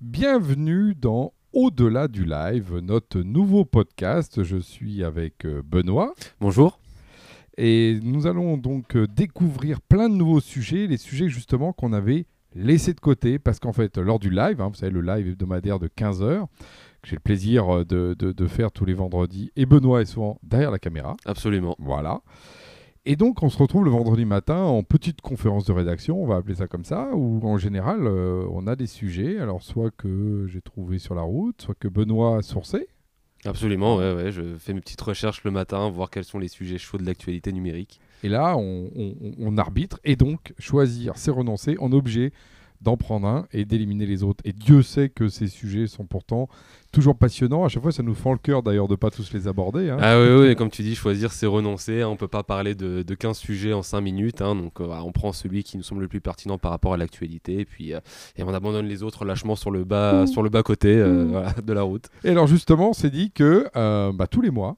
Bienvenue dans Au-delà du live, notre nouveau podcast. Je suis avec euh, Benoît Bonjour. et nous allons donc euh, découvrir plein de nouveaux sujets, les sujets justement qu'on avait laissés de côté parce qu'en fait, lors du live, hein, vous savez, le live hebdomadaire de 15h, que j'ai le plaisir euh, de, de- de faire tous les vendredis, et Benoît est souvent derrière la caméra. Absolument. Voilà. Et donc, on se retrouve le vendredi matin en petite conférence de rédaction, on va appeler ça comme ça, où en général, euh, on a des sujets, alors soit que j'ai trouvé sur la route, soit que Benoît a sourcé. Absolument, ouais, ouais. Je fais mes petites recherches le matin, voir quels sont les sujets chauds de l'actualité numérique. Et là, on, on- on arbitre, et donc, choisir, c'est renoncer, on est obligé d'en prendre un et d'éliminer les autres. Et Dieu sait que ces sujets sont pourtant toujours passionnants. À chaque fois, ça nous fend le cœur d'ailleurs de pas tous les aborder. hein. Ah oui, oui, comme tu dis, choisir, c'est renoncer. hein. On peut pas parler de, de 15 sujets en 5 minutes. hein. donc, euh, on prend celui qui nous semble le plus pertinent par rapport à l'actualité. Et puis, euh, et on abandonne les autres lâchement sur le bas, sur le bas côté euh, voilà, de la route. Et alors justement, on s'est dit que bah, tous les mois,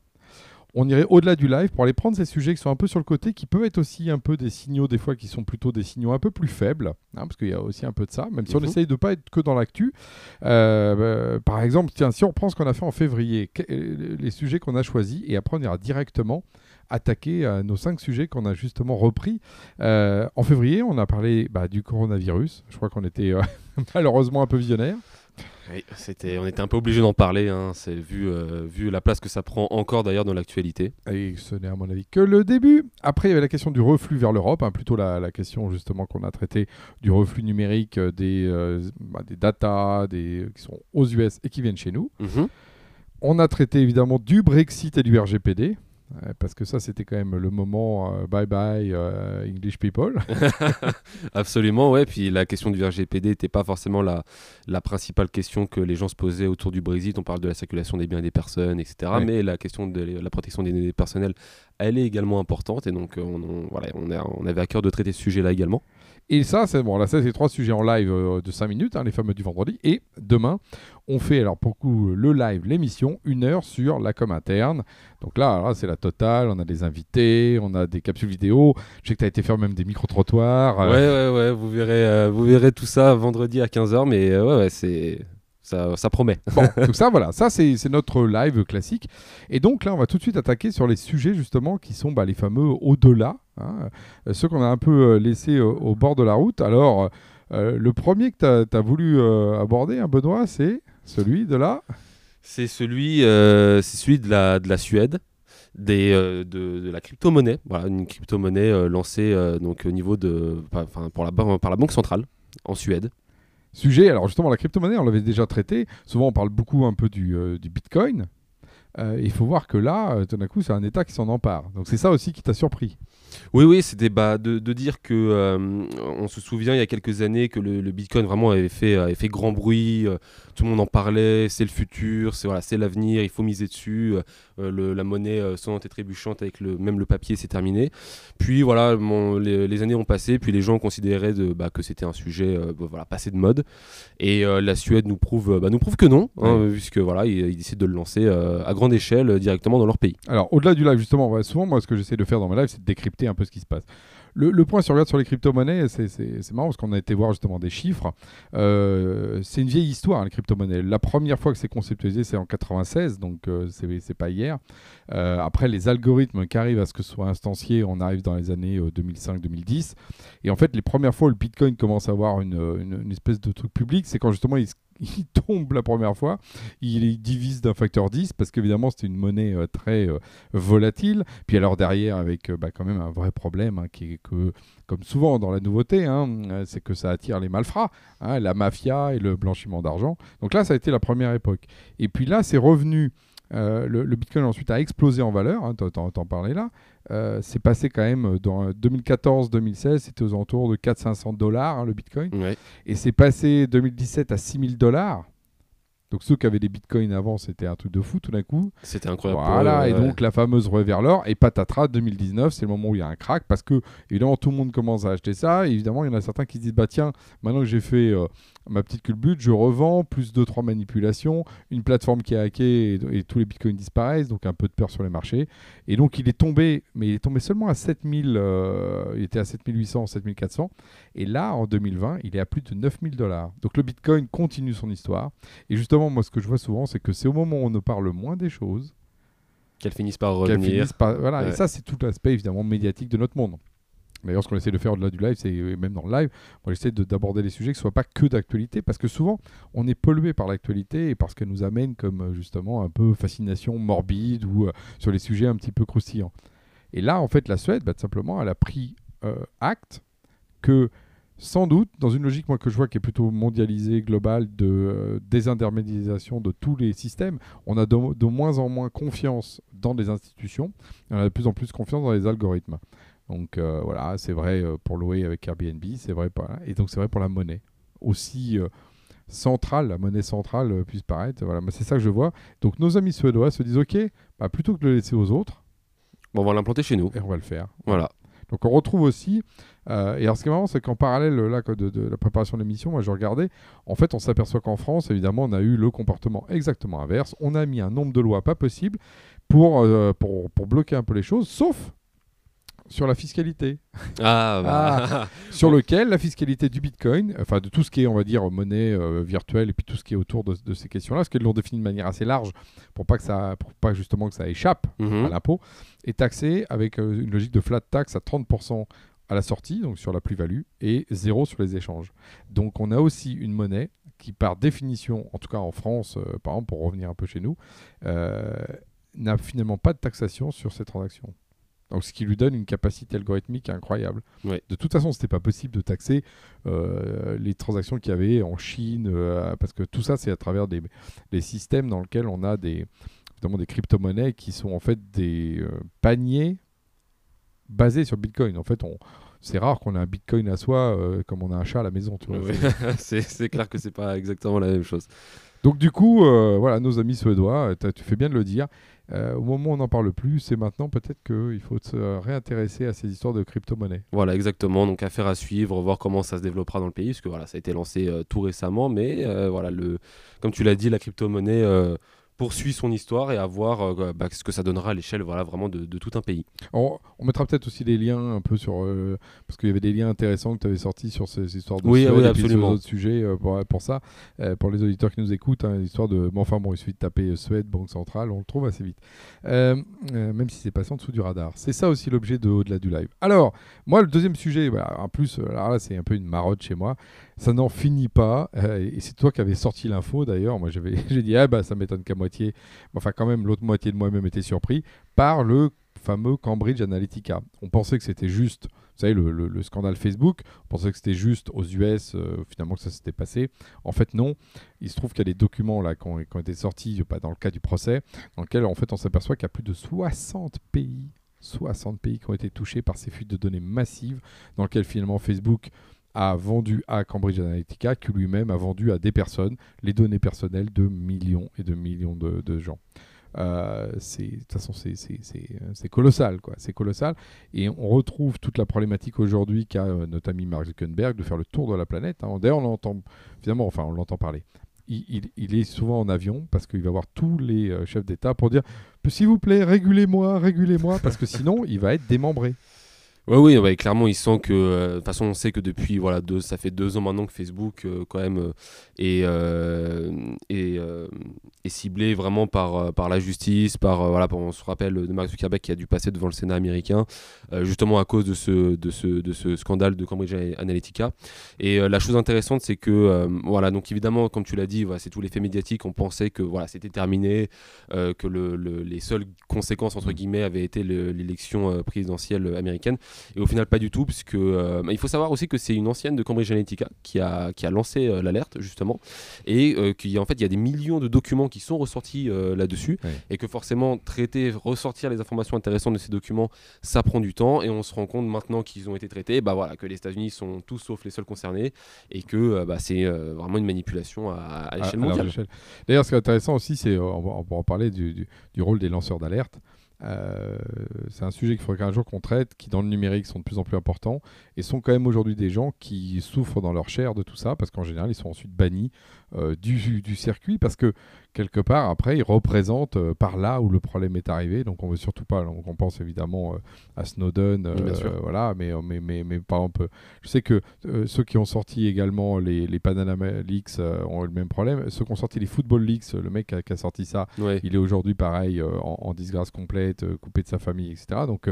on irait au-delà du live pour aller prendre ces sujets qui sont un peu sur le côté, qui peuvent être aussi un peu des signaux, des fois qui sont plutôt des signaux un peu plus faibles, hein, parce qu'il y a aussi un peu de ça, même si on essaye de pas être que dans l'actu. Euh, euh, par exemple, tiens, si on reprend ce qu'on a fait en février, euh, les sujets qu'on a choisis, et après on ira directement attaquer euh, nos cinq sujets qu'on a justement repris. Euh, en février, on a parlé bah, du coronavirus. Je crois qu'on était malheureusement un peu visionnaire. Oui, c'était, on était un peu obligé d'en parler. hein. C'est vu, euh, vu la place que ça prend encore d'ailleurs dans l'actualité. Et ce n'est à mon avis que le début. Après, il y avait la question du reflux vers l'Europe, hein, plutôt la, la question justement qu'on a traité du reflux numérique euh, des, euh, bah, des datas des, qui sont aux US et qui viennent chez nous. Mhm. On a traité évidemment du Brexit et du RGPD. Parce que ça, c'était quand même le moment euh, bye bye euh, English people. Absolument, ouais. Puis la question du RGPD n'était pas forcément la, la principale question que les gens se posaient autour du Brexit. On parle de la circulation des biens et des personnes, etc. Ouais. Mais la question de la protection des données personnelles, elle est également importante. Et donc, euh, on, on- voilà, on, a- on avait à cœur de traiter ce sujet-là également. Et ça, c'est bon. Là, ça, c'est trois sujets en live euh, de 5 minutes, hein, les fameux du vendredi. Et demain, on fait alors pour le coup le live, l'émission, une heure sur la com interne. Donc là, là, c'est la totale. On a des invités, on a des capsules vidéo. Je sais que tu as été faire même des micro-trottoirs. Ouais, euh, ouais, ouais. Vous verrez, euh, vous verrez tout ça vendredi à 15h. Mais euh, ouais, ouais, c'est. Ça, ça promet. Bon, tout ça, voilà, ça c'est c'est notre live classique. Et donc là, on va tout de suite attaquer sur les sujets justement qui sont bah, les fameux au-delà, hein, euh, ceux qu'on a un peu euh, laissés au bord de la route. Alors, euh, le premier que tu as, voulu euh, aborder, hein, Benoît, c'est celui de la... C'est celui, euh, celui de la, de la Suède, des, euh, de, de la crypto-monnaie. Voilà, une crypto-monnaie euh, lancée euh, donc, au niveau de, par- enfin, pour la, par la Banque centrale en Suède. Sujet, alors justement, la crypto-monnaie, on l'avait déjà traité. Souvent, on parle beaucoup un peu du, du Bitcoin. Euh, il faut voir que là, euh, tout d'un coup, c'est un État qui s'en empare. Donc c'est ça aussi qui t'a surpris. Oui, oui, c'était bah, de, de dire que euh, on se souvient il y a quelques années que le, le Bitcoin vraiment avait fait, avait fait grand bruit, euh, tout le monde en parlait, c'est le futur, c'est voilà, c'est l'avenir, il faut miser dessus. euh, le- la monnaie sonnante et trébuchante avec le même le papier, c'est terminé. Puis voilà, mon- les, les années ont passé, puis les gens considéraient de, bah, que c'était un sujet bah, voilà, passé de mode. Et la Suède nous prouve, bah, nous prouve que non, hein, puisque voilà, ils, décident de le lancer à grande échelle euh, directement dans leur pays. Alors, au-delà du live, justement, ouais, souvent, moi, ce que j'essaie de faire dans mes lives, c'est de décrypter un peu ce qui se passe. Le, point, si on sur les crypto-monnaies, c'est- marrant parce qu'on a été voir justement des chiffres. Euh, c'est une vieille histoire, les crypto-monnaies. La première fois que c'est conceptualisé, c'est en 96, donc euh, c'est pas hier. Euh, après, les algorithmes qui arrivent à ce que ce soit instancié, on arrive dans les années euh, 2005-2010. Et en fait, les premières fois où le Bitcoin commence à avoir une, une- une espèce de truc public, c'est quand justement il, se- il tombe la première fois, il, divise d'un facteur 10, parce qu'évidemment, c'était une monnaie euh, très euh, volatile. Puis alors derrière, avec euh, bah, quand même un vrai problème, hein, qui est que, comme souvent dans la nouveauté, hein, c'est que ça attire les malfrats, hein, la mafia et le blanchiment d'argent. Donc là, ça a été la première époque. Et puis là, c'est revenu. Euh, le, le Bitcoin ensuite a explosé en valeur, hein, t'en- parlais là. Euh, c'est passé quand même dans 2014-2016, c'était aux alentours de 400-500 dollars hein, le Bitcoin. Ouais. Et c'est passé 2017 à 6000 dollars. Donc ceux qui avaient des bitcoins avant, c'était un truc de fou tout d'un coup. C'était incroyable. Voilà, et donc la fameuse rue vers l'or. Et patatras, 2019, c'est le moment où il y a un crack parce que évidemment tout le monde commence à acheter ça. Et évidemment, il y en a certains qui se disent bah tiens, maintenant que j'ai fait euh, ma petite culbute, je revends, plus 2-3 manipulations, une plateforme qui est hackée et, tous les bitcoins disparaissent, donc un peu de peur sur les marchés. Et donc il est tombé, mais il est tombé seulement à 7000, euh, il était à 7800, 7400. Et là, en 2020, il est à plus de 9000 dollars. Donc le bitcoin continue son histoire. Et justement, moi, ce que je vois souvent, c'est que c'est au moment où on ne parle moins des choses qu'elles finissent par revenir. voilà, Et ça, c'est tout l'aspect évidemment médiatique de notre monde. D'ailleurs, ce qu'on essaie de faire au-delà du live, c'est même dans le live, on essaie d'aborder les sujets qui ne soient pas que d'actualité, parce que souvent, on est pollué par l'actualité et parce qu'elle nous amène comme euh, justement un peu fascination morbide ou euh, sur les sujets un petit peu croustillants. Et là, en fait, la Suède, bah, tout simplement, elle a pris euh, acte que sans doute, dans une logique moi, que je vois qui est plutôt mondialisée, globale, de désintermédiation de tous les systèmes, on a de, de, moins en moins confiance dans les institutions, on a de plus en plus confiance dans les algorithmes. Donc euh, voilà, c'est vrai euh, pour louer avec Airbnb, c'est vrai pour, et donc c'est vrai pour la monnaie. Aussi euh, centrale, la monnaie centrale puisse paraître. Voilà, c'est ça que je vois. Donc nos amis suédois se disent ok, bah, plutôt que de le laisser aux autres, bon, on va l'implanter chez nous. Et on va le faire. Voilà. Donc on retrouve aussi, et alors ce qui est marrant, c'est qu'en parallèle de, la préparation de l'émission, moi je regardais, en fait on s'aperçoit qu'en France, évidemment, on a eu le comportement exactement inverse. On a mis un nombre de lois pas possible pour, pour bloquer un peu les choses, sauf sur la fiscalité. Ah, bah. ah, sur lequel la fiscalité du Bitcoin, enfin de tout ce qui est, on va dire, monnaie euh, virtuelle et puis tout ce qui est autour de, ces questions-là, parce qu'ils l'ont défini de manière assez large pour pas que ça, pour pas justement que ça échappe mhm. à l'impôt, est taxé avec euh, une logique de flat tax à 30% à la sortie, donc sur la plus-value, et zéro sur les échanges. Donc on a aussi une monnaie qui, par définition, en tout cas en France, euh, par exemple, pour revenir un peu chez nous, n'a finalement pas de taxation sur ces transactions. Donc, ce qui lui donne une capacité algorithmique incroyable. De toute façon, ce n'était pas possible de taxer euh, les transactions qu'il y avait en Chine, euh, parce que tout ça, c'est à travers des, systèmes dans lesquels on a des, des crypto-monnaies qui sont en fait des euh, paniers basés sur Bitcoin. En fait, on, c'est rare qu'on ait un Bitcoin à soi comme on a un chat à la maison. c'est clair que c'est pas exactement la même chose. Donc du coup, voilà, nos amis suédois, tu fais bien de le dire, euh, au moment où on n'en parle plus, c'est maintenant peut-être qu'il faut se réintéresser à ces histoires de crypto-monnaie. Voilà, exactement. Donc affaire à suivre, voir comment ça se développera dans le pays, parce que voilà, ça a été lancé euh, tout récemment, mais euh, voilà, le, comme tu l'as dit, la crypto-monnaie poursuit son histoire et à voir euh, bah, ce que ça donnera à l'échelle voilà, vraiment de, tout un pays. On, mettra peut-être aussi des liens un peu sur. Euh, parce qu'il y avait des liens intéressants que tu avais sortis sur ces histoires de oui, oui, absolument. d'autres sujets euh, pour, pour, ça. pour les auditeurs qui nous écoutent, hein, l'histoire de. Bon, enfin bon, il suffit de taper Suède, Banque Centrale, on le trouve assez vite. même si c'est passé en dessous du radar. C'est ça aussi l'objet de Au-delà du live. Alors, moi, le deuxième sujet, bah, en plus, là, c'est un peu une marotte chez moi ça n'en finit pas. et c'est toi qui avais sorti l'info d'ailleurs. Moi, j'ai dit, ah bah ça m'étonne qu'à moitié. Enfin, quand même, l'autre moitié de moi-même était surpris par le fameux Cambridge Analytica. On pensait que c'était juste, vous savez, le, scandale Facebook, on pensait que c'était juste aux US, euh, finalement que ça s'était passé. En fait, non. Il se trouve qu'il y a des documents là qui ont, été sortis pas dans le cas du procès, dans lequel en fait on s'aperçoit qu'il y a plus de 60 pays 60 pays qui ont été touchés par ces fuites de données massives, dans lequel finalement Facebook a vendu à Cambridge Analytica, qui lui-même a vendu à des personnes les données personnelles de millions et de millions de, gens. Euh, de toute façon, c'est colossal, quoi. C'est colossal. Et on retrouve toute la problématique aujourd'hui qu'a euh, notre ami Mark Zuckerberg de faire le tour de la planète. Hein. D'ailleurs, on l'entend, finalement, enfin, on l'entend parler. Il, est souvent en avion parce qu'il va voir tous les euh, chefs d'État pour dire s'il vous plaît, régulez-moi, régulez-moi, parce que sinon, il va être démembré. Oui, oui, clairement, il sent que. Euh, de toute façon, on sait que depuis, voilà, deux, ça fait deux ans maintenant que Facebook, euh, quand même, euh, est, est, ciblé vraiment par, par la justice, par. voilà, on se rappelle de Mark Zuckerberg qui a dû passer devant le Sénat américain, justement à cause de ce, de, ce, de ce scandale de Cambridge Analytica. Et la chose intéressante, c'est que, voilà, donc évidemment, comme tu l'as dit, c'est tout l'effet médiatique, on pensait que voilà, c'était terminé, que le, les seules conséquences, entre guillemets, avaient été l'élection présidentielle américaine. Et au final, pas du tout, puisque il faut savoir aussi que c'est une ancienne de Cambridge Analytica qui a, qui a lancé l'alerte, justement, et qu'il en fait, il y a des millions de documents qui sont ressortis là-dessus, et que forcément, traiter, ressortir les informations intéressantes de ces documents, ça prend du temps, et on se rend compte maintenant qu'ils ont été traités, bah voilà, que les États-Unis sont tous sauf les seuls concernés, et que bah, c'est vraiment une manipulation à, l'échelle mondiale. D'ailleurs, ce qui est intéressant aussi, c'est, on, va, en parler du, du rôle des lanceurs d'alerte. Euh, c'est un sujet qu'il faudrait qu'un jour qu'on traite, qui dans le numérique sont de plus en plus importants, et sont quand même aujourd'hui des gens qui souffrent dans leur chair de tout ça, parce qu'en général, ils sont ensuite bannis euh, du, du, circuit, parce que quelque part, après, ils représentent euh, par là où le problème est arrivé. Donc, on veut surtout pas. Donc, on pense évidemment à Snowden, voilà. Mais, mais, mais, mais, par exemple, je sais que ceux qui ont sorti également les, les Panama Leaks ont eu le même problème. Ceux qui ont sorti les Football Leaks, le mec qui a, sorti ça, il est aujourd'hui pareil en, en, disgrâce complète, coupé de sa famille, etc. Donc,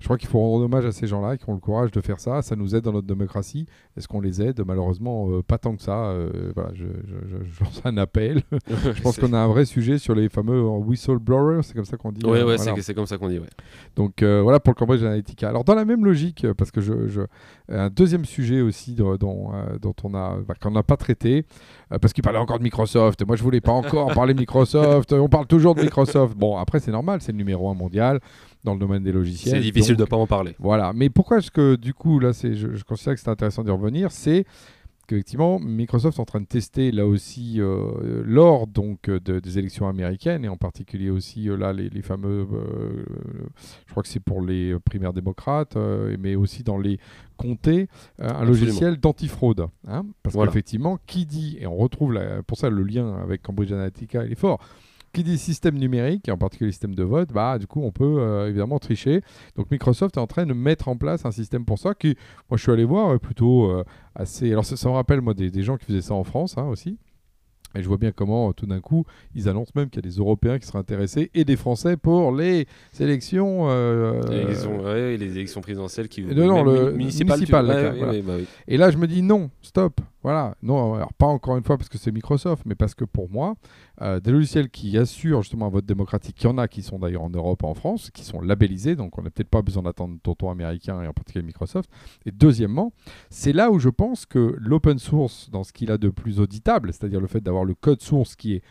je crois qu'il faut rendre hommage à ces gens-là qui ont le courage de faire ça. Ça nous aide dans notre démocratie. Est-ce qu'on les aide? Malheureusement, euh, pas tant que ça. Euh, voilà, je, lance un appel. je pense qu'on a un vrai sujet sur les fameux whistleblowers, c'est comme ça qu'on dit. Oui, ouais, c'est comme ça qu'on dit. Ouais. Donc euh, voilà pour le Cambridge Analytica. Alors dans la même logique, parce que je, un deuxième sujet aussi dont, dont on a, bah, qu'on n'a pas traité, parce qu'il parlait encore de Microsoft. Moi, je voulais pas encore parler de Microsoft. On parle toujours de Microsoft. Bon, après, c'est normal, c'est le numéro un mondial dans le domaine des logiciels. C'est difficile de ne pas en parler. Voilà. Mais pourquoi est-ce que, du coup, là, je, je considère que c'est intéressant d'y revenir C'est qu'effectivement, Microsoft est en train de tester là aussi euh, lors donc des élections américaines et en particulier aussi euh, là les, fameux, euh, je crois que c'est pour les primaires démocrates, mais aussi dans les comtés, un logiciel d'antifraude. Hein parce qu'effectivement, qui dit et on retrouve pour ça le lien avec Cambridge Analytica, il est fort qui dit système numérique, et en particulier système de vote, bah, du coup, on peut euh, évidemment tricher. Donc Microsoft est en train de mettre en place un système pour ça qui, moi, je suis allé voir euh, plutôt euh, assez. Alors, ça, me rappelle, moi, des, gens qui faisaient ça en France hein, aussi. Et je vois bien comment, tout d'un coup, ils annoncent même qu'il y a des Européens qui seraient intéressés et des Français pour les élections. les, élections présidentielles qui. Non, non, le municipal. Et là, je me dis non, stop. Voilà, non, alors pas encore une fois parce que c'est Microsoft, mais parce que pour moi, euh, des logiciels qui assurent justement un vote démocratique, il y en a qui sont d'ailleurs en Europe, en France, qui sont labellisés, donc on n'a peut-être pas besoin d'attendre tonton américain et en particulier Microsoft. Et deuxièmement, c'est là où je pense que l'open source, dans ce qu'il a de plus auditable, c'est-à-dire le fait d'avoir le code source qui est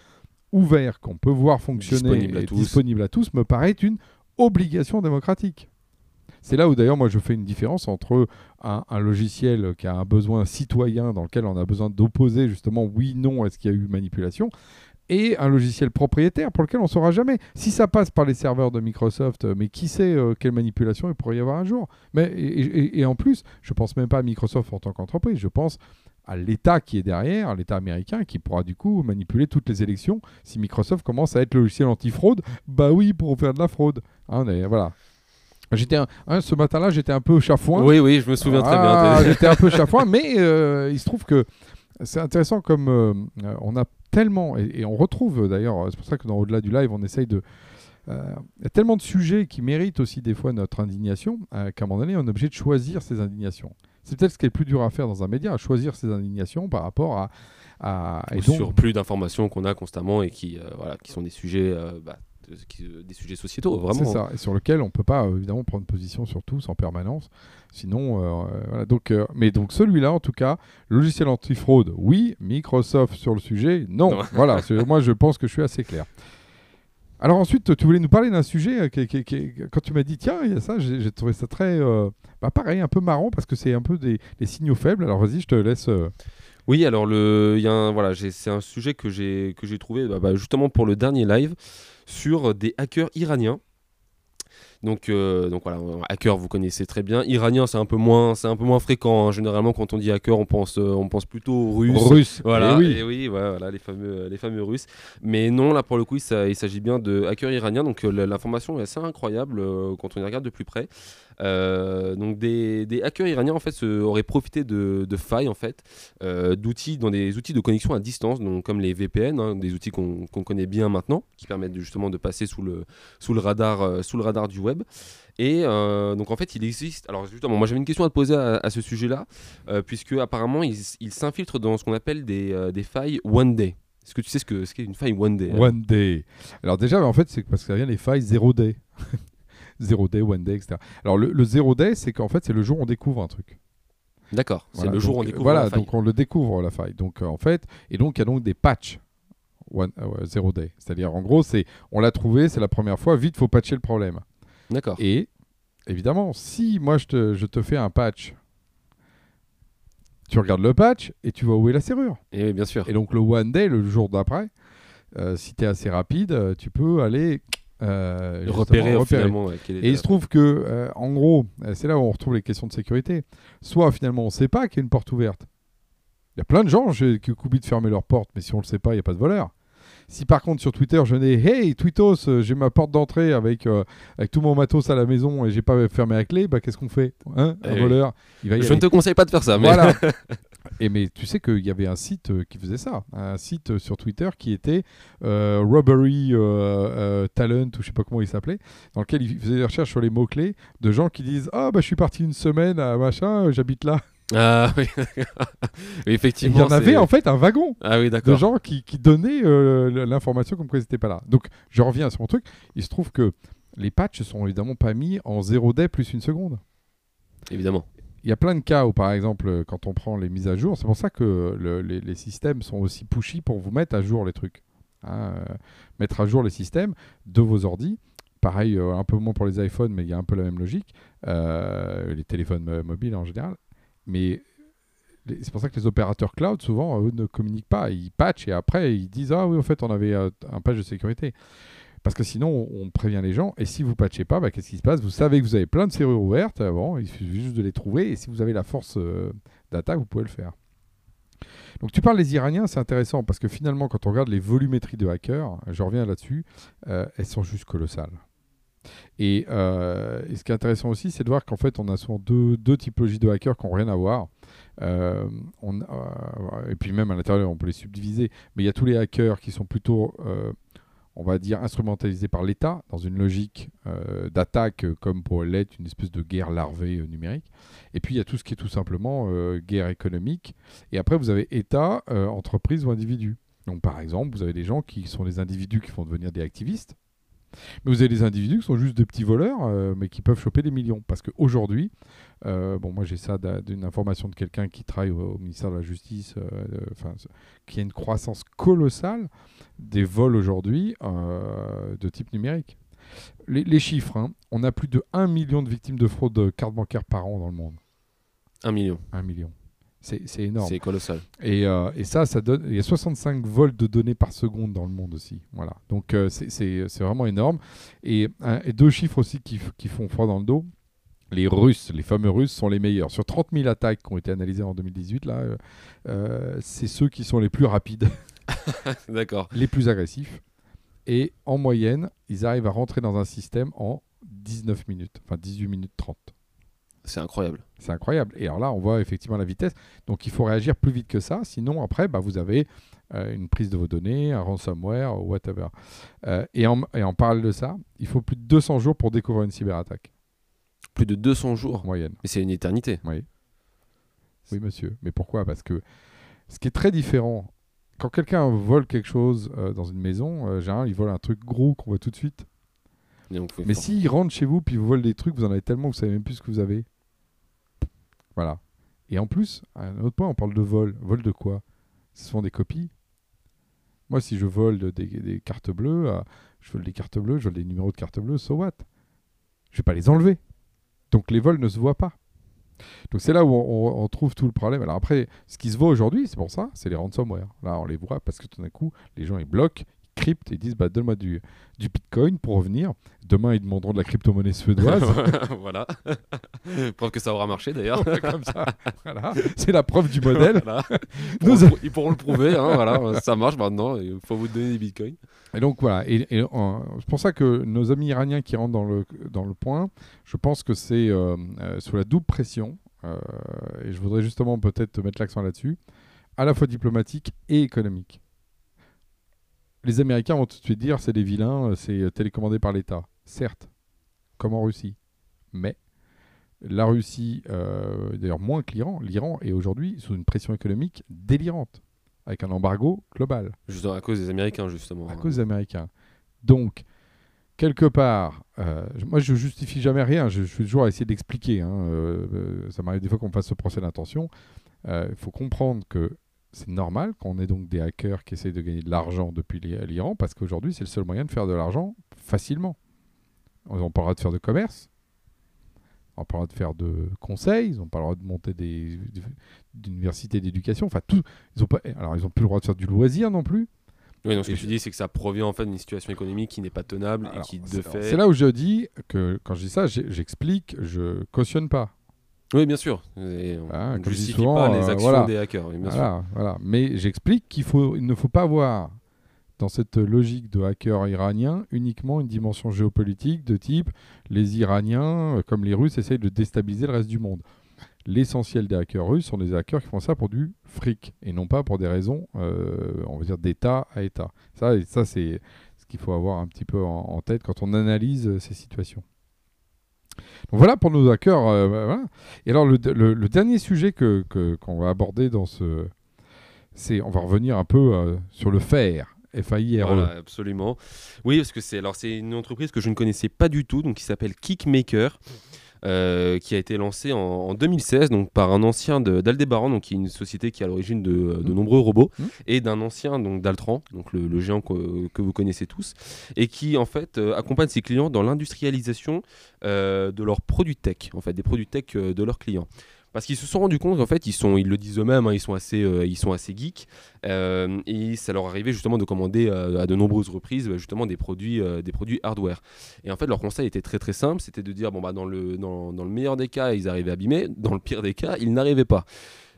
ouvert, qu'on peut voir fonctionner et disponible à tous, me paraît une obligation démocratique. C'est là où d'ailleurs moi je fais une différence entre un, logiciel qui a un besoin citoyen dans lequel on a besoin d'opposer justement oui, non, est-ce qu'il y a eu manipulation et un logiciel propriétaire pour lequel on ne saura jamais. Si ça passe par les serveurs de Microsoft, euh, mais qui sait euh, quelle manipulation il pourrait y avoir un jour? Mais, et, en plus, je ne pense même pas à Microsoft en tant qu'entreprise, je pense à l'État qui est derrière, l'État américain, qui pourra du coup manipuler toutes les élections. Si Microsoft commence à être logiciel anti-fraude, bah oui, pour faire de la fraude. Hein, voilà. J'étais hein, ce matin-là, j'étais un peu chafouin. Oui, oui, je me souviens très bien. Ah, j'étais un peu chafouin, mais euh, il se trouve que c'est intéressant comme euh, on a tellement et, on retrouve d'ailleurs. C'est pour ça que dans au-delà du live, on essaye de. Euh, il y a tellement de sujets qui méritent aussi des fois notre indignation qu'à un moment donné, on est obligé de choisir ses indignations. C'est peut-être ce qui est le plus dur à faire dans un média, à choisir ses indignations par rapport à. à et sur plus d'informations qu'on a constamment et qui, voilà, qui sont des sujets bah, euh, des sujets sociétaux, vraiment. C'est ça, et sur lequel on ne peut pas euh, évidemment prendre position sur tous en permanence. Sinon, euh, voilà. Donc, mais donc celui-là, en tout cas, logiciel anti-fraude, oui. Microsoft sur le sujet, non. voilà, moi je pense que je suis assez clair. Alors ensuite, tu voulais nous parler d'un sujet qui, quand tu m'as dit tiens, il y a ça, j'ai trouvé ça très, bah, pareil, un peu marrant parce que c'est un peu des, signaux faibles. Alors vas-y, je te laisse. Oui, alors le, y a un, voilà, c'est un sujet que j'ai que j'ai trouvé bah, bah, justement pour le dernier live sur des hackers iraniens. Donc, euh, donc voilà, hacker, vous connaissez très bien. Iranien, c'est un peu moins, c'est un peu moins fréquent. Hein. Généralement, quand on dit hacker, on pense, euh, on pense plutôt russe. Russe. Voilà. Et oui, et voilà, les fameux, les fameux russes. Mais non, là pour le coup, il, il s'agit bien de hackers iraniens. Donc euh, l'information est assez incroyable quand on y regarde de plus près. Euh, donc des, hackers iraniens en fait auraient profité de, failles en fait euh, d'outils dans des outils de connexion à distance, donc comme les VPN, hein, des outils qu'on connaît bien maintenant, qui permettent justement de passer sous le, sous le radar, euh, sous le radar du web. Et donc en fait, il existe. Alors justement, moi j'avais une question à te poser à, ce sujet-là, puisque apparemment il, il s'infiltre dans ce qu'on appelle des, des failles one day. Est-ce que tu sais ce qu'est ce une faille one day hein? One day. Alors déjà, en fait, c'est parce que ça vient des failles zero day. zero day, one day, etc. Alors le, le zero day, c'est qu'en fait, c'est le jour où on découvre un truc. D'accord. C'est le jour où on découvre Voilà, la faille. donc on le découvre la faille. Donc euh, en fait, et donc il y a donc des patchs. One, euh, zero day. C'est-à-dire, en gros, c'est on l'a trouvé, c'est la première fois, vite, faut patcher le problème. D'accord. Et évidemment, si moi je te, je te fais un patch, tu regardes le patch et tu vois où est la serrure. Et oui, bien sûr. Et donc le one day, le jour d'après, euh, si tu es assez rapide, tu peux aller euh, repérer, repérer. finalement ouais, quel est Et il se trouve que, euh, en gros, euh, c'est là où on retrouve les questions de sécurité. Soit finalement on ne sait pas qu'il y a une porte ouverte. Il y a plein de gens qui oublient de fermer leur porte, mais si on ne le sait pas, il n'y a pas de voleur. Si par contre sur Twitter je dis Hey Tweetos, euh, j'ai ma porte d'entrée avec, euh, avec tout mon matos à la maison et j'ai pas fermé la clé, bah qu'est-ce qu'on fait Hein Un Eh oui. voleur, il va y Je aller. ne te conseille pas de faire ça, mais Voilà. Et mais tu sais qu'il y avait un site euh, qui faisait ça, un site euh, sur Twitter qui était euh, Robbery euh, Talent ou je sais pas comment il s'appelait, dans lequel il faisait des recherches sur les mots clés de gens qui disent ah bah je suis parti une semaine à machin, j'habite là. Ah oui. Et il effectivement. y en avait en fait un wagon Ah oui, de gens qui, qui donnaient euh, l'information comme quoi ils n'étaient pas là. Donc je reviens sur mon truc. Il se trouve que les patchs sont évidemment pas mis en 0 day plus une seconde. Évidemment. Il y a plein de cas où, par exemple, euh, quand on prend les mises à jour, c'est pour ça que le- les, systèmes sont aussi pushy pour vous mettre à jour les trucs. Hein, euh, mettre à jour les systèmes de vos ordis. Pareil, euh, un peu moins pour les iPhones, mais il y a un peu la même logique. Les téléphones mo- mobiles en général. Mais c'est pour ça que les opérateurs cloud, souvent, eux ne communiquent pas. Ils patchent et après, ils disent Ah oui, en fait, on avait un patch de sécurité. Parce que sinon, on, prévient les gens. Et si vous patchez pas, bah, qu'est-ce qui se passe? Vous savez que vous avez plein de serrures ouvertes. Avant, il suffit juste de les trouver. Et si vous avez la force euh, d'attaque, vous pouvez le faire. Donc tu parles des Iraniens, c'est intéressant parce que finalement, quand on regarde les volumétries de hackers, je reviens là-dessus, euh, elles sont juste colossales. Et, euh, et ce qui est intéressant aussi, c'est de voir qu'en fait, on a souvent deux, typologies de hackers qui n'ont rien à voir. Et puis même à l'intérieur, on peut les subdiviser. Mais il y a tous les hackers qui sont plutôt, on va dire, instrumentalisés par l'État dans une logique euh, d'attaque euh, comme pour l'être une espèce de guerre larvée euh, numérique. Et puis il y a tout ce qui est tout simplement guerre économique. Et après, vous avez État, entreprise ou individu. Donc par exemple, vous avez des gens qui sont des individus qui vont devenir des activistes. Mais vous avez des individus qui sont juste des petits voleurs, euh, mais qui peuvent choper des millions. Parce qu'aujourd'hui, euh, bon, moi j'ai ça d'une information de quelqu'un qui travaille au, au ministère de la Justice, euh, euh, enfin, qui a une croissance colossale des vols aujourd'hui de type numérique. Les, les chiffres, hein, on a plus de 1 million de victimes de fraude de carte bancaire par an dans le monde. Un million. 1 million. C'est énorme. C'est colossal. Et, euh, et ça, ça donne. Il y a 65 vols de données par seconde dans le monde aussi. Voilà. Donc euh, c'est- vraiment énorme. Et, un- et deux chiffres aussi qui, font froid dans le dos. Les Russes, les fameux Russes, sont les meilleurs. Sur 30 000 attaques qui ont été analysées en 2018, là, euh, euh, c'est ceux qui sont les plus rapides, D'accord. les plus agressifs. Et en moyenne, ils arrivent à rentrer dans un système en 19 minutes, enfin 18 minutes 30. C'est incroyable. C'est incroyable. Et alors là, on voit effectivement la vitesse. Donc il faut réagir plus vite que ça. Sinon, après, bah, vous avez euh, une prise de vos données, un ransomware, ou whatever. Euh, et, en, et en parallèle de ça, il faut plus de 200 jours pour découvrir une cyberattaque Plus de 200 jours. en moyenne. Mais c'est une éternité. Oui. Oui, monsieur. Mais pourquoi? Parce que ce qui est très différent, quand quelqu'un vole quelque chose euh, dans une maison, euh, généralement, il vole un truc gros qu'on voit tout de suite. Mais s'il rentre chez vous puis vous vole des trucs, vous en avez tellement, vous savez même plus ce que vous avez. Voilà. Et en plus, à un autre point, on parle de vol. Vol de quoi? Ce sont des copies. Moi, si je vole de- des, cartes bleues, euh, je vole des cartes bleues, je vole des numéros de cartes bleues, so what? Je vais pas les enlever. Donc les vols ne se voient pas. Donc c'est là où on- on trouve tout le problème. Alors après, ce qui se voit aujourd'hui, c'est pour ça, c'est les ransomware. Là, on les voit parce que tout d'un coup, les gens ils bloquent, ils cryptent et ils disent bah, donne-moi du, du bitcoin pour revenir. Demain, ils demanderont de la crypto-monnaie suédoise. voilà. Preuve que ça aura marché d'ailleurs. comme ça. Voilà. C'est la preuve du modèle. Voilà. Nous Ils, pourront, le- ils pourront le prouver. hein, voilà. Ça marche maintenant. Il faut vous donner des bitcoins. Et donc voilà, et, et, euh, c'est pour ça que nos amis iraniens qui rentrent dans le, dans le point, je pense que c'est euh, euh, sous la double pression, et je voudrais justement peut-être mettre l'accent là-dessus, à la fois diplomatique et économique. Les Américains vont tout de suite dire c'est des vilains, euh, c'est euh, télécommandé par l'État. Certes, comme en Russie. Mais la Russie, euh, d'ailleurs moins que l'Iran, l'Iran est aujourd'hui sous une pression économique délirante, avec un embargo global Juste à cause des Américains, justement. à cause des Américains. Donc, quelque part, euh, moi je justifie jamais rien, je, suis toujours à essayer d'expliquer. Hein, euh, ça m'arrive des fois qu'on me fasse ce procès d'intention. Il faut comprendre que c'est normal qu'on ait donc des hackers qui essayent de gagner de l'argent depuis l'Iran, parce qu'aujourd'hui c'est le seul moyen de faire de l'argent facilement. On parlera de faire de commerce, on parlera de faire de conseils, on parlera de monter des, universités d'éducation, enfin tout. Ils ont pas, alors ils n'ont plus le droit de faire du loisir non plus. Oui, donc ce que je... tu dis, c'est que ça provient en fait d'une situation économique qui n'est pas tenable et qui de fait. C'est là où je dis que quand je dis ça, j'explique, je cautionne pas. Oui, bien sûr. Et on ne justifie pas les euh, actions des hackers. bien voilà, voilà. Mais j'explique qu'il faut, il ne faut pas voir dans cette logique de hacker iranien uniquement une dimension géopolitique de type les Iraniens, comme les Russes, essayent de déstabiliser le reste du monde l'essentiel des hackers russes sont des hackers qui font ça pour du fric et non pas pour des raisons, euh, on va dire, d'État à État. Ça, ça c'est ce qu'il faut avoir un petit peu en, tête quand on analyse euh, ces situations. Donc voilà pour nos hackers. Euh, et alors le, dernier sujet que, qu'on va aborder dans ce, c'est on va revenir un peu sur le fer. FAIR. Voilà, absolument. Oui, parce que c'est c'est une entreprise que je ne connaissais pas du tout, donc qui s'appelle Kickmaker. Euh, qui a été lancé en, 2016 donc, par un ancien d'Aldebaran, donc, qui est une société qui est à l'origine de, mmh. nombreux robots, mmh. et d'un ancien donc, d'Altran, donc le, géant que, vous connaissez tous, et qui en fait euh, accompagne ses clients dans l'industrialisation euh, de leurs produits tech, en fait, des produits tech de leurs clients parce qu'ils se sont rendus compte qu'en fait, ils, sont, ils le disent eux-mêmes, hein, ils, sont assez, euh, ils sont assez geeks, euh, et ça leur arrivait justement de commander euh, à de nombreuses reprises justement des produits, des produits hardware. Et en fait, leur conseil était très très simple, c'était de dire, bon, bah, dans, le, dans, dans le meilleur des cas, ils arrivaient abîmés, dans le pire des cas, ils n'arrivaient pas.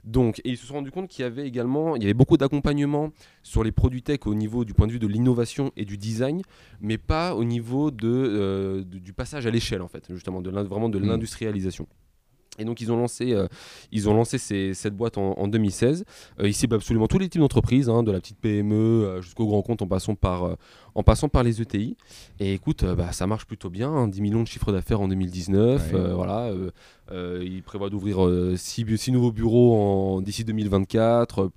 Donc, et ils se sont rendus compte qu'il y avait également, il y avait beaucoup d'accompagnement sur les produits tech au niveau du point de vue de l'innovation et du design, mais pas au niveau de, du passage à l'échelle en fait, justement, de vraiment de mmh. l'industrialisation. Et donc ils ont lancé, euh, ils ont lancé cette boîte en, 2016. Euh, ils ciblent absolument tous les types d'entreprises, hein, de la petite PME euh, jusqu'au grand compte en passant par, en passant par les ETI. Et écoute, bah, ça marche plutôt bien, 10 hein, millions de chiffres d'affaires en 2019. voilà, ils prévoient d'ouvrir 6, nouveaux bureaux d'ici 2024,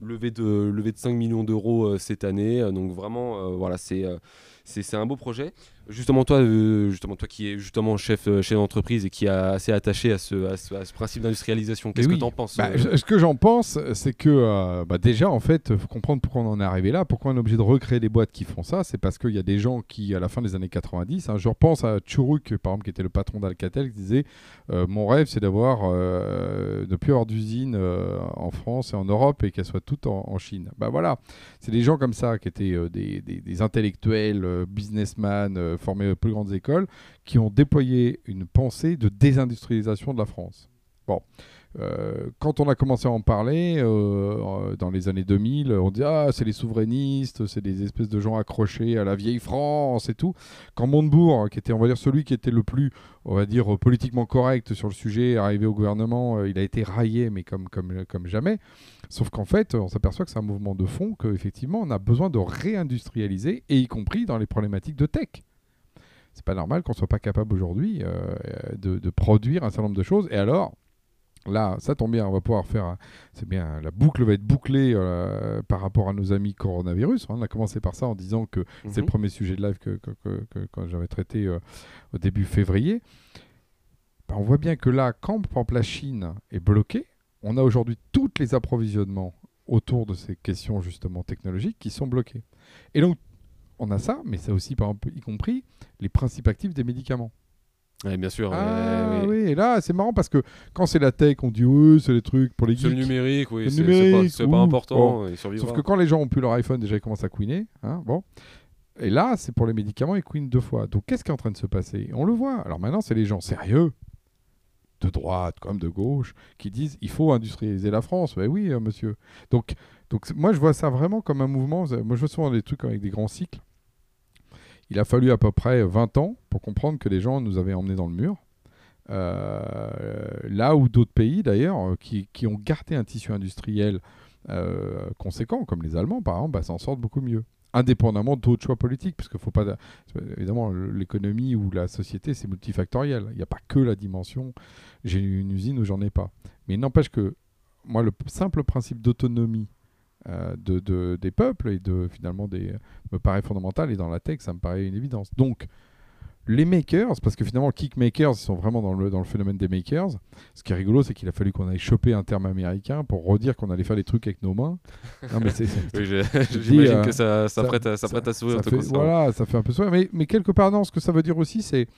lever de, lever de 5 millions d'euros cette année. donc vraiment, voilà, c'est c'est un beau projet. Justement toi, euh, justement toi qui es justement chef, euh, chef d'entreprise et qui est assez attaché à ce, à ce, principe d'industrialisation, qu'est-ce que tu en penses bah, euh Ce que j'en pense, c'est que bah, déjà en fait, il faut comprendre pourquoi on en est arrivé là, pourquoi on est obligé de recréer des boîtes qui font ça? C'est parce qu'il y a des gens qui, à la fin des années 90, hein, je repense à Churuk par exemple, qui était le patron d'Alcatel, qui disait mon rêve c'est d'avoir de plus avoir d'usines en France et en Europe et qu'elles soient toutes en, Chine. Bah voilà, c'est des gens comme ça qui étaient des, des, des intellectuels, businessmen formés aux plus grandes écoles, qui ont déployé une pensée de désindustrialisation de la France. Bon, euh, quand on a commencé à en parler, euh, dans les années 2000, on dit Ah, c'est les souverainistes, c'est des espèces de gens accrochés à la vieille France et tout. Quand Montebourg, qui était, on va dire, celui qui était le plus, on va dire, politiquement correct sur le sujet, est arrivé au gouvernement, euh, il a été raillé, mais comme, comme, comme jamais. Sauf qu'en fait, on s'aperçoit que c'est un mouvement de fond, qu'effectivement, on a besoin de réindustrialiser, et y compris dans les problématiques de tech c'est pas normal qu'on soit pas capable aujourd'hui euh, de, produire un certain nombre de choses. Et alors, là, ça tombe bien, on va pouvoir faire, c'est bien, la boucle va être bouclée euh, par rapport à nos amis coronavirus. On a commencé par ça en disant que c'est le mhm. premier sujet de live que, que, j'avais traité euh, au début février. Ben, on voit bien que là, quand par exemple, la Chine est bloquée, on a aujourd'hui tous les approvisionnements autour de ces questions justement technologiques qui sont bloqués. Et donc on a ça, mais c'est aussi, par exemple, y compris les principes actifs des médicaments. Oui, bien sûr. Ah, oui. et là, c'est marrant parce que quand c'est la tech, on dit oui, c'est les trucs pour les geeks. C'est le numérique, oui, c'est pas, important. Sauf que quand les gens ont plus leur iPhone, déjà ils commencent à couiner. Hein, bon. Et là, c'est pour les médicaments, ils couinent deux fois. Donc qu'est-ce qui est en train de se passer? On le voit. Alors maintenant, c'est les gens sérieux, de droite comme de gauche, qui disent il faut industrialiser la France. Ben oui, euh, monsieur. Donc, donc moi, je vois ça vraiment comme un mouvement. Moi, je vois souvent des trucs avec des grands cycles. Il a fallu à peu près 20 ans pour comprendre que les gens nous avaient emmenés dans le mur. Euh, là où d'autres pays, d'ailleurs, euh, qui, qui, ont gardé un tissu industriel euh, conséquent, comme les Allemands, par exemple, bah, s'en sortent beaucoup mieux. Indépendamment d'autres choix politiques, parce qu'il faut pas. Évidemment, l'économie ou la société, c'est multifactoriel. Il n'y a pas que la dimension j'ai une usine ou j'en ai pas. Mais il n'empêche que, moi, le simple principe d'autonomie euh, de, des peuples et de finalement des me paraît fondamental et dans la tech ça me paraît une évidence. Donc les makers, parce que finalement, kickmakers, ils sont vraiment dans le, dans le phénomène des makers. Ce qui est rigolo, c'est qu'il a fallu qu'on aille choper un terme américain pour redire qu'on allait faire des trucs avec nos mains. Non, mais c'est- c'est- Oui, je- dis, J'imagine euh, que ça, ça, ça- prête à, ça prête à sourire. ça fait, voilà, ça fait un peu sourire. Mais, mais quelque part, non, ce que ça veut dire aussi, c'est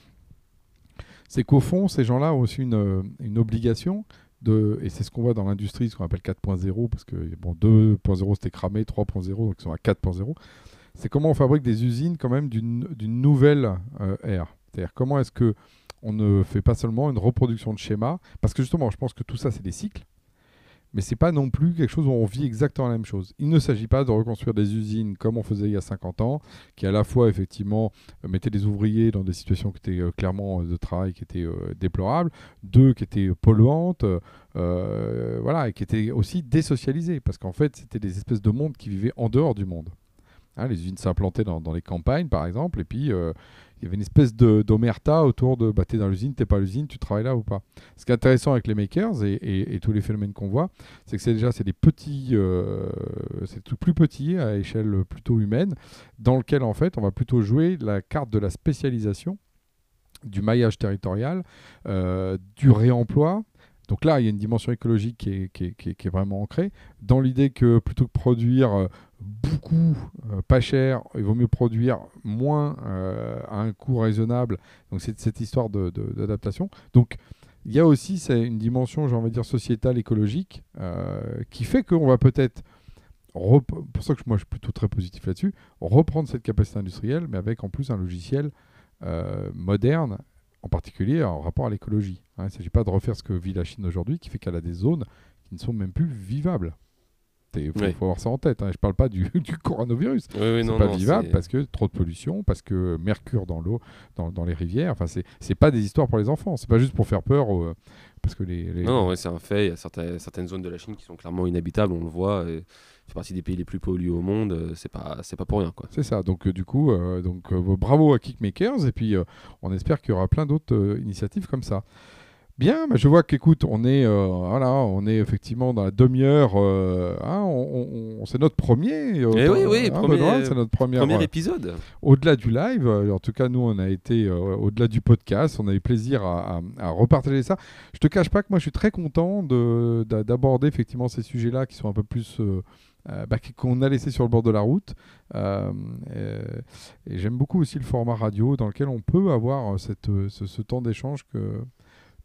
c'est qu'au fond, ces gens-là ont aussi une, euh, une obligation. Et c'est ce qu'on voit dans l'industrie, ce qu'on appelle 4.0, parce que bon, 2.0 c'était cramé, 3.0, donc ils sont à 4.0. C'est comment on fabrique des usines quand même d'une d'une nouvelle euh, ère. C'est-à-dire comment est-ce que on ne fait pas seulement une reproduction de schéma, parce que justement, je pense que tout ça c'est des cycles, mais c'est pas non plus quelque chose où on vit exactement la même chose. Il ne s'agit pas de reconstruire des usines comme on faisait il y a 50 ans, qui à la fois effectivement euh, mettaient les ouvriers dans des situations qui étaient euh, clairement euh, de travail qui étaient déplorables, deux qui étaient polluantes, voilà, et qui étaient aussi désocialisées, parce qu'en fait c'était des espèces de mondes qui vivaient en dehors du monde. Hein, les usines s'implantaient dans, dans les campagnes par exemple, et puis euh, il y avait une espèce d'omerta autour de bah, t'es dans l'usine, t'es pas l'usine, tu travailles là ou pas. Ce qui est intéressant avec les makers et, tous les phénomènes qu'on voit, c'est que c'est déjà c'est des petits, euh, c'est tout plus petit à échelle plutôt humaine, dans lequel en fait on va plutôt jouer la carte de la spécialisation, du maillage territorial, euh, du réemploi. Donc là, il y a une dimension écologique qui est, qui est- vraiment ancrée, dans l'idée que plutôt que produire beaucoup, euh, pas cher, il vaut mieux produire moins euh, à un coût raisonnable. Donc c'est cette histoire de- de- d'adaptation. Donc il y a aussi une dimension, j'ai envie de dire, sociétale, écologique, euh, qui fait qu'on va peut-être, pour ça que moi je suis plutôt très positif là-dessus, reprendre cette capacité industrielle, mais avec en plus un logiciel moderne, en particulier en rapport à l'écologie. hein. il ne s'agit pas de refaire ce que vit la Chine aujourd'hui, qui fait qu'elle a des zones qui ne sont même plus vivables. Il faut, Oui. faut avoir ça en tête. hein. Je ne parle pas du, du coronavirus. Oui, oui, c'est pas non, vivable parce que trop de pollution, parce que mercure dans l'eau, dans, dans les rivières. Enfin, c'est c'est pas des histoires pour les enfants. C'est pas juste pour faire peur, euh, parce que les, les- Non, ouais, c'est un fait. Il y a certaines, certaines zones de la Chine qui sont clairement inhabitables, on le voit. Et fait partie des pays les plus pollués au monde. euh, C'est pas, c'est pas pour rien, quoi. C'est ça. Donc euh, du coup, euh, donc euh, bravo à Kickmakers et puis on espère qu'il y aura plein d'autres initiatives comme ça. Bien, bah, je vois qu'écoute, on est euh, voilà, on est effectivement dans la demi-heure. euh, hein, on, on- c'est notre premier. euh, Eh oui, oui, hein, premier- Benoît, c'est notre première. Premier épisode. au-delà du live, en tout cas nous on a été au-delà du podcast, on a eu plaisir à, à- à repartager ça. Je te cache pas que moi je suis très content de- d'a- d'aborder effectivement ces sujets-là qui sont un peu plus bah, qu'on a laissé sur le bord de la route. Euh, et j'aime beaucoup aussi le format radio dans lequel on peut avoir cette, ce, ce temps d'échange que,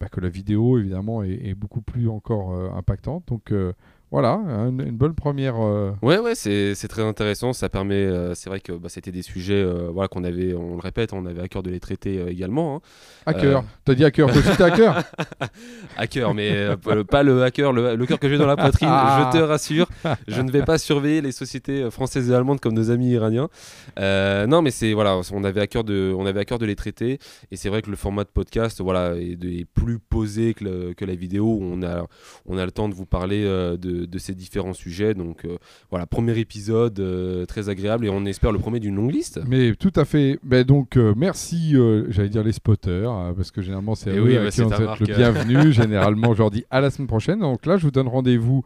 bah, que la vidéo évidemment est, est beaucoup plus encore euh, impactante. Donc euh, voilà, une, une bonne première. euh, Ouais, ouais, c'est c'est très intéressant. Ça permet, euh, c'est vrai que bah, c'était des sujets, euh, voilà, qu'on avait, on le répète, on avait à cœur de les traiter euh, également. hein. hacker. Euh. T'as dit hacker, toi aussi t'es hacker Hacker, mais euh, pas le- pas le hacker, le, le cœur que j'ai dans la poitrine. Ah. Je te rassure, je ne vais pas surveiller les sociétés françaises et allemandes comme nos amis iraniens. Non, mais c'est voilà, on avait à cœur de, on avait à cœur de les traiter. Et c'est vrai que le format de podcast, voilà, est, de- est plus posé que, le- que la vidéo. Où on a, on a le temps de vous parler euh, de, de ces différents sujets. Donc euh, voilà, premier épisode euh, très agréable et on espère le premier d'une longue liste. Mais tout à fait. Ben donc euh, merci, euh, j'allais dire les spotters, euh, parce que généralement c'est Eh eux oui, à bah, qui on le bienvenu. généralement, je leur dis à la semaine prochaine. Donc là, je vous donne rendez-vous.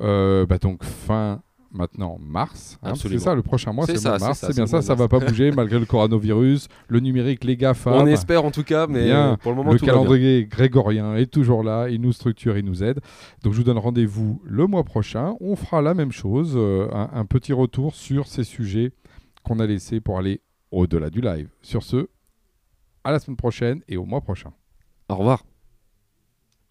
euh, bah, donc fin maintenant mars. hein, c'est ça, le prochain mois, C'est ça, mars. c'est bien ça, ça va pas bouger malgré le coronavirus, le numérique, les GAFA. On espère en tout cas, mais Bien. pour le moment Le tout va bien. calendrier grégorien est toujours là, il nous structure, il nous aide. Donc je vous donne rendez-vous le mois prochain. On fera la même chose, euh, un, un petit retour sur ces sujets qu'on a laissés pour aller au-delà du live. Sur ce, à la semaine prochaine et au mois prochain. Au revoir.